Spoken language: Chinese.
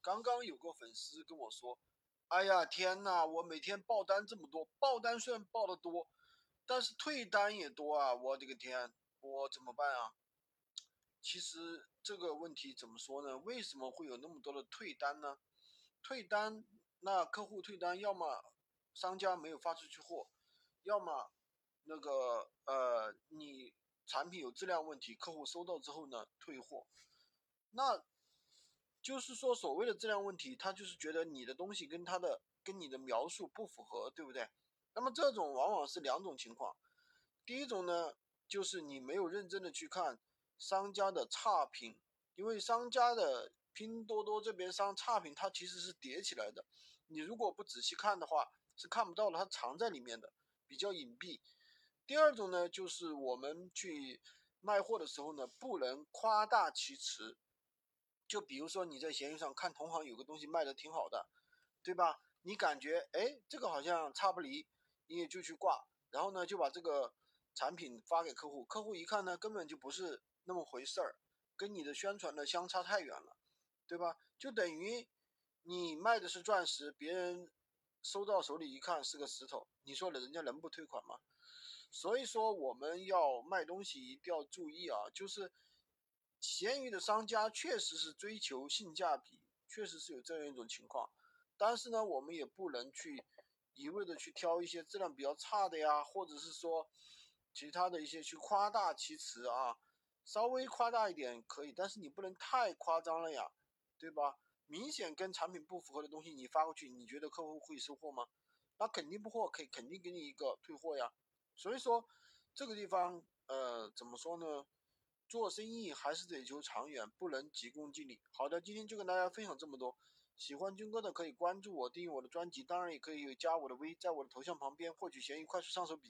刚刚有个粉丝跟我说：“哎呀天呐，我每天爆单这么多，爆单虽然爆的多，但是退单也多啊！我的个天，我怎么办啊？”其实这个问题怎么说呢？为什么会有那么多的退单呢？退单，那客户退单，要么商家没有发出去货，要么那个呃你产品有质量问题，客户收到之后呢退货。那就是说所谓的质量问题，他就是觉得你的东西跟他的跟你的描述不符合，对不对？那么这种往往是两种情况，第一种呢就是你没有认真的去看。商家的差评，因为商家的拼多多这边商差评，它其实是叠起来的。你如果不仔细看的话，是看不到的，它藏在里面的，比较隐蔽。第二种呢，就是我们去卖货的时候呢，不能夸大其词。就比如说你在闲鱼上看同行有个东西卖的挺好的，对吧？你感觉哎，这个好像差不离，你也就去挂，然后呢就把这个产品发给客户，客户一看呢，根本就不是。那么回事儿，跟你的宣传的相差太远了，对吧？就等于你卖的是钻石，别人收到手里一看是个石头，你说人家能不退款吗？所以说我们要卖东西一定要注意啊，就是闲鱼的商家确实是追求性价比，确实是有这样一种情况，但是呢，我们也不能去一味的去挑一些质量比较差的呀，或者是说其他的一些去夸大其词啊。稍微夸大一点可以，但是你不能太夸张了呀，对吧？明显跟产品不符合的东西你发过去，你觉得客户会收货吗？那肯定不货，可以肯定给你一个退货呀。所以说这个地方，呃，怎么说呢？做生意还是得求长远，不能急功近利。好的，今天就跟大家分享这么多。喜欢军哥的可以关注我，订阅我的专辑，当然也可以加我的微，在我的头像旁边获取闲鱼快速上手笔。